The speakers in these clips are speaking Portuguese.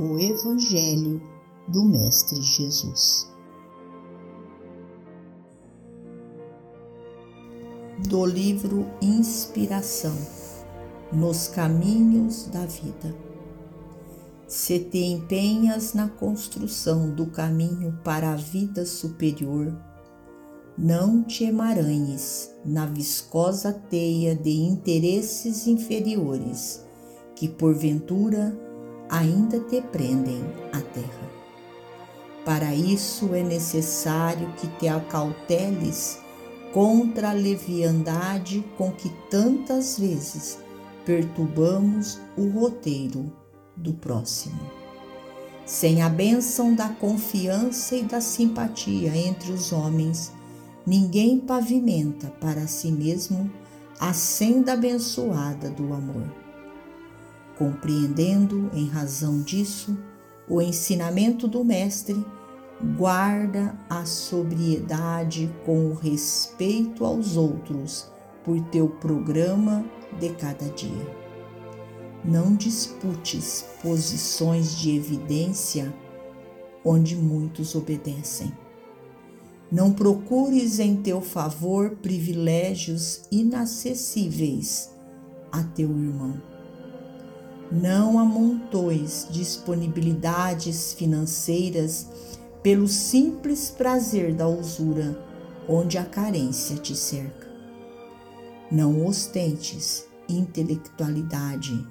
o Evangelho do Mestre Jesus. Do livro Inspiração nos Caminhos da Vida. Se te empenhas na construção do caminho para a vida superior, não te emaranhes na viscosa teia de interesses inferiores que porventura ainda te prendem à terra. Para isso é necessário que te acauteles contra a leviandade com que tantas vezes perturbamos o roteiro do próximo. Sem a bênção da confiança e da simpatia entre os homens, ninguém pavimenta para si mesmo a senda abençoada do amor compreendendo em razão disso o ensinamento do Mestre, guarda a sobriedade com o respeito aos outros por teu programa de cada dia. Não disputes posições de evidência onde muitos obedecem. Não procures em teu favor privilégios inacessíveis a teu irmão não amontoes disponibilidades financeiras pelo simples prazer da usura, onde a carência te cerca. Não ostentes intelectualidade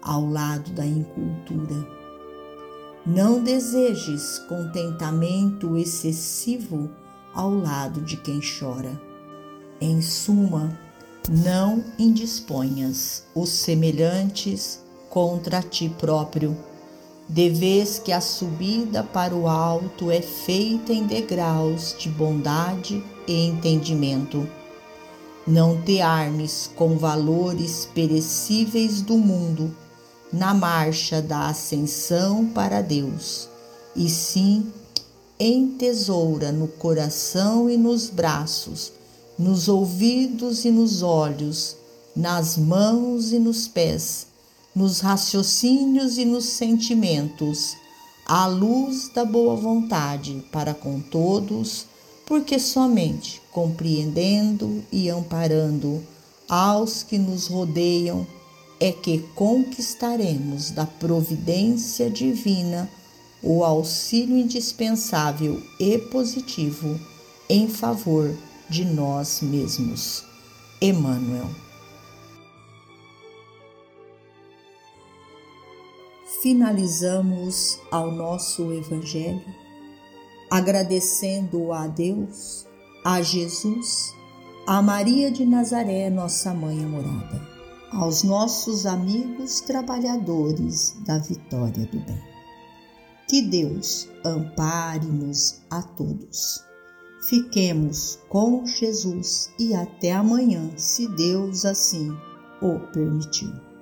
ao lado da incultura. Não desejes contentamento excessivo ao lado de quem chora. Em suma, não indisponhas os semelhantes contra ti próprio, de vez que a subida para o alto é feita em degraus de bondade e entendimento. Não te armes com valores perecíveis do mundo na marcha da ascensão para Deus, e sim entesoura no coração e nos braços, nos ouvidos e nos olhos, nas mãos e nos pés nos raciocínios e nos sentimentos, à luz da boa vontade para com todos, porque somente compreendendo e amparando aos que nos rodeiam é que conquistaremos da providência divina o auxílio indispensável e positivo em favor de nós mesmos. Emmanuel. Finalizamos ao nosso Evangelho agradecendo a Deus, a Jesus, a Maria de Nazaré, nossa mãe amorada, aos nossos amigos trabalhadores da vitória do bem. Que Deus ampare-nos a todos. Fiquemos com Jesus e até amanhã, se Deus assim o permitir.